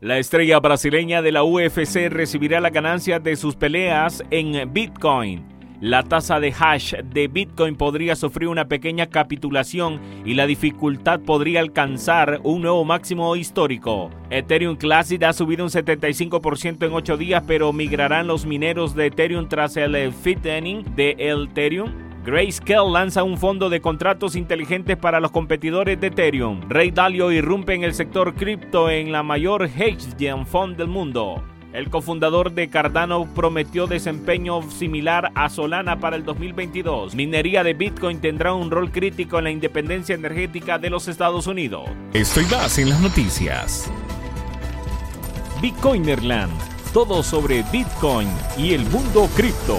La estrella brasileña de la UFC recibirá la ganancia de sus peleas en Bitcoin. La tasa de hash de Bitcoin podría sufrir una pequeña capitulación y la dificultad podría alcanzar un nuevo máximo histórico. Ethereum Classic ha subido un 75% en 8 días, pero migrarán los mineros de Ethereum tras el fitting de Ethereum. Grayscale lanza un fondo de contratos inteligentes para los competidores de Ethereum. Ray Dalio irrumpe en el sector cripto en la mayor hedge fund del mundo. El cofundador de Cardano prometió desempeño similar a Solana para el 2022. Minería de Bitcoin tendrá un rol crítico en la independencia energética de los Estados Unidos. Estoy más en las noticias. Bitcoinerland. Todo sobre Bitcoin y el mundo cripto.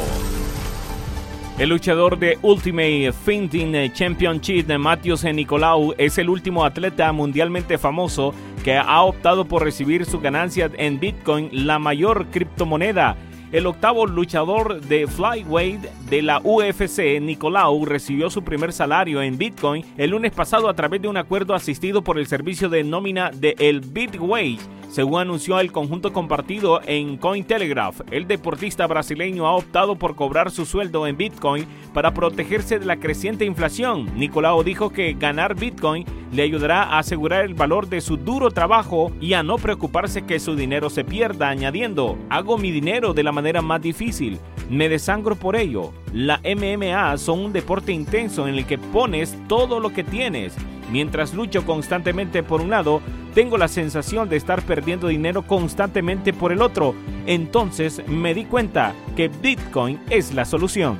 El luchador de Ultimate Fighting Championship, Matthews Nicolau, es el último atleta mundialmente famoso que ha optado por recibir su ganancia en Bitcoin, la mayor criptomoneda. El octavo luchador de flyweight de la UFC, Nicolau, recibió su primer salario en Bitcoin el lunes pasado a través de un acuerdo asistido por el servicio de nómina de el Bitway según anunció el conjunto compartido en Cointelegraph, el deportista brasileño ha optado por cobrar su sueldo en Bitcoin para protegerse de la creciente inflación. Nicolau dijo que ganar Bitcoin le ayudará a asegurar el valor de su duro trabajo y a no preocuparse que su dinero se pierda, añadiendo, hago mi dinero de la manera más difícil, me desangro por ello. La MMA son un deporte intenso en el que pones todo lo que tienes. Mientras lucho constantemente por un lado, tengo la sensación de estar perdiendo dinero constantemente por el otro. Entonces me di cuenta que Bitcoin es la solución.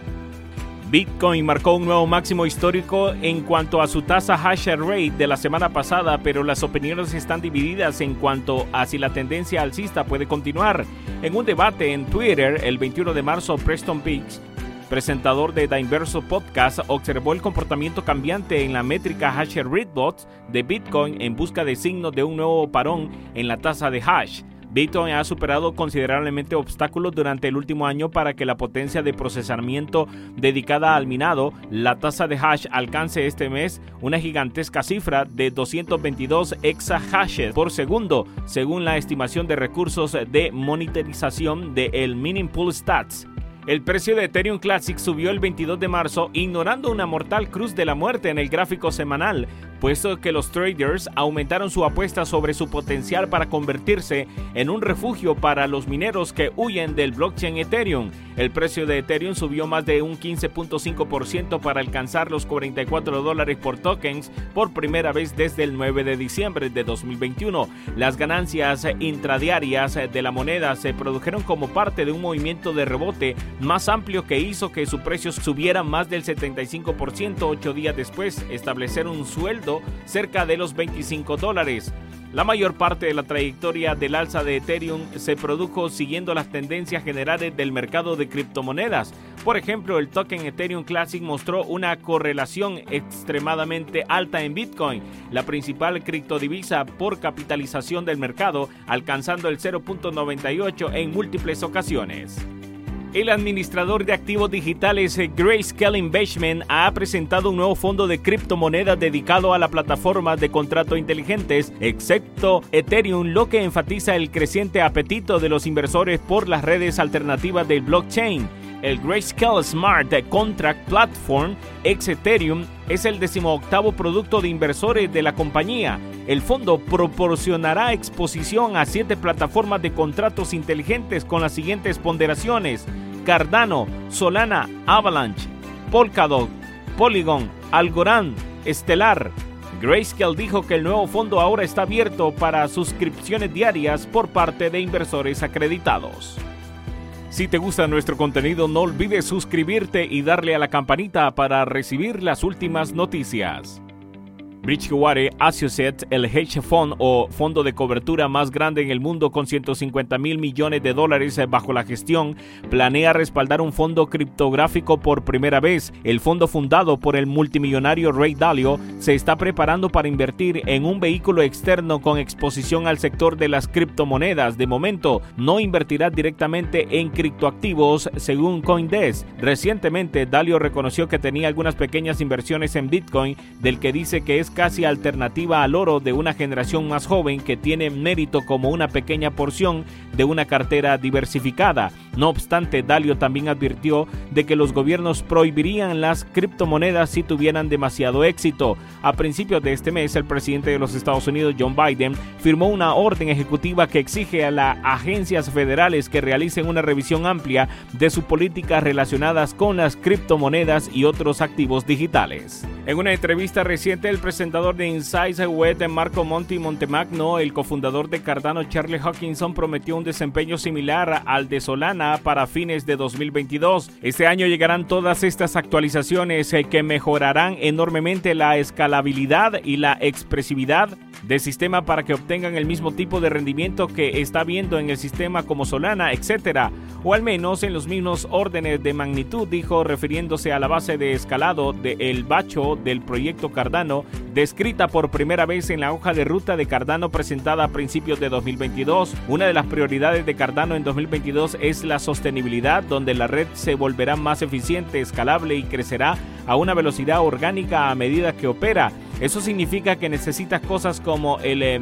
Bitcoin marcó un nuevo máximo histórico en cuanto a su tasa hash rate de la semana pasada, pero las opiniones están divididas en cuanto a si la tendencia alcista puede continuar. En un debate en Twitter el 21 de marzo, Preston Peaks presentador de The Podcast, observó el comportamiento cambiante en la métrica hash rate bot de Bitcoin en busca de signos de un nuevo parón en la tasa de hash. Bitcoin ha superado considerablemente obstáculos durante el último año para que la potencia de procesamiento dedicada al minado, la tasa de hash, alcance este mes una gigantesca cifra de 222 exahashes por segundo, según la estimación de recursos de monitorización de el Mining Pool Stats. El precio de Ethereum Classic subió el 22 de marzo, ignorando una mortal cruz de la muerte en el gráfico semanal, puesto que los traders aumentaron su apuesta sobre su potencial para convertirse en un refugio para los mineros que huyen del blockchain Ethereum. El precio de Ethereum subió más de un 15.5% para alcanzar los 44 dólares por tokens por primera vez desde el 9 de diciembre de 2021. Las ganancias intradiarias de la moneda se produjeron como parte de un movimiento de rebote más amplio que hizo que su precio subiera más del 75% ocho días después, establecer un sueldo cerca de los 25 dólares. La mayor parte de la trayectoria del alza de Ethereum se produjo siguiendo las tendencias generales del mercado de criptomonedas. Por ejemplo, el token Ethereum Classic mostró una correlación extremadamente alta en Bitcoin, la principal criptodivisa por capitalización del mercado, alcanzando el 0.98 en múltiples ocasiones. El administrador de activos digitales eh, Grayscale Investment ha presentado un nuevo fondo de criptomonedas dedicado a la plataforma de contratos inteligentes, excepto Ethereum, lo que enfatiza el creciente apetito de los inversores por las redes alternativas del blockchain. El Grayscale Smart Contract Platform ex Ethereum es el decimoctavo producto de inversores de la compañía. El fondo proporcionará exposición a siete plataformas de contratos inteligentes con las siguientes ponderaciones. Cardano, Solana, Avalanche, Polkadot, Polygon, Algorand, Stellar. Grayscale dijo que el nuevo fondo ahora está abierto para suscripciones diarias por parte de inversores acreditados. Si te gusta nuestro contenido, no olvides suscribirte y darle a la campanita para recibir las últimas noticias. Bridgewater Associates, el hedge fund o fondo de cobertura más grande en el mundo con 150 mil millones de dólares bajo la gestión, planea respaldar un fondo criptográfico por primera vez. El fondo fundado por el multimillonario Ray Dalio se está preparando para invertir en un vehículo externo con exposición al sector de las criptomonedas. De momento, no invertirá directamente en criptoactivos, según Coindesk. Recientemente, Dalio reconoció que tenía algunas pequeñas inversiones en Bitcoin, del que dice que es casi alternativa al oro de una generación más joven que tiene mérito como una pequeña porción de una cartera diversificada. No obstante, Dalio también advirtió de que los gobiernos prohibirían las criptomonedas si tuvieran demasiado éxito. A principios de este mes, el presidente de los Estados Unidos, John Biden, firmó una orden ejecutiva que exige a las agencias federales que realicen una revisión amplia de sus políticas relacionadas con las criptomonedas y otros activos digitales. En una entrevista reciente, el presentador de Insights Web, Marco Monti Montemagno, el cofundador de Cardano, Charlie Hawkinson, prometió un desempeño similar al de Solana para fines de 2022. Este año llegarán todas estas actualizaciones eh, que mejorarán enormemente la escalabilidad y la expresividad del sistema para que obtengan el mismo tipo de rendimiento que está viendo en el sistema como Solana, etcétera, o al menos en los mismos órdenes de magnitud, dijo refiriéndose a la base de escalado del bacho del proyecto Cardano, descrita por primera vez en la hoja de ruta de Cardano presentada a principios de 2022. Una de las prioridades de Cardano en 2022 es la sostenibilidad, donde la red se volverá más eficiente, escalable y crecerá a una velocidad orgánica a medida que opera. Eso significa que necesitas cosas como el eh.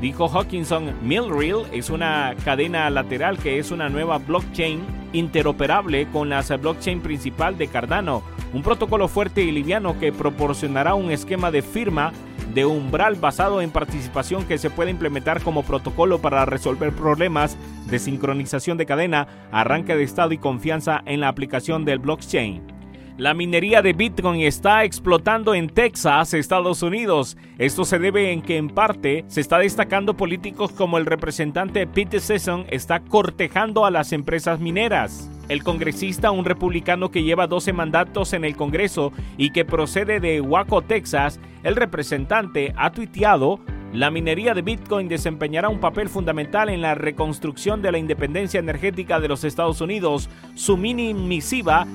Dijo Hawkinson, Miltrail es una cadena lateral que es una nueva blockchain interoperable con la blockchain principal de Cardano, un protocolo fuerte y liviano que proporcionará un esquema de firma de umbral basado en participación que se puede implementar como protocolo para resolver problemas de sincronización de cadena, arranque de estado y confianza en la aplicación del blockchain. La minería de Bitcoin está explotando en Texas, Estados Unidos. Esto se debe en que en parte se está destacando políticos como el representante Pete Sesson está cortejando a las empresas mineras. El congresista, un republicano que lleva 12 mandatos en el Congreso y que procede de Waco, Texas, el representante ha tuiteado la minería de Bitcoin desempeñará un papel fundamental en la reconstrucción de la independencia energética de los Estados Unidos. Su mini misiva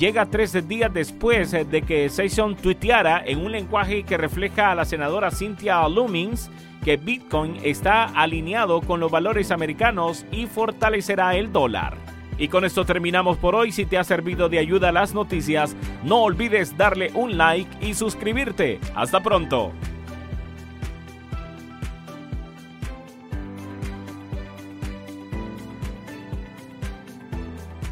llega tres días después de que Session tuiteara en un lenguaje que refleja a la senadora Cynthia Lumins que Bitcoin está alineado con los valores americanos y fortalecerá el dólar. Y con esto terminamos por hoy. Si te ha servido de ayuda las noticias, no olvides darle un like y suscribirte. Hasta pronto.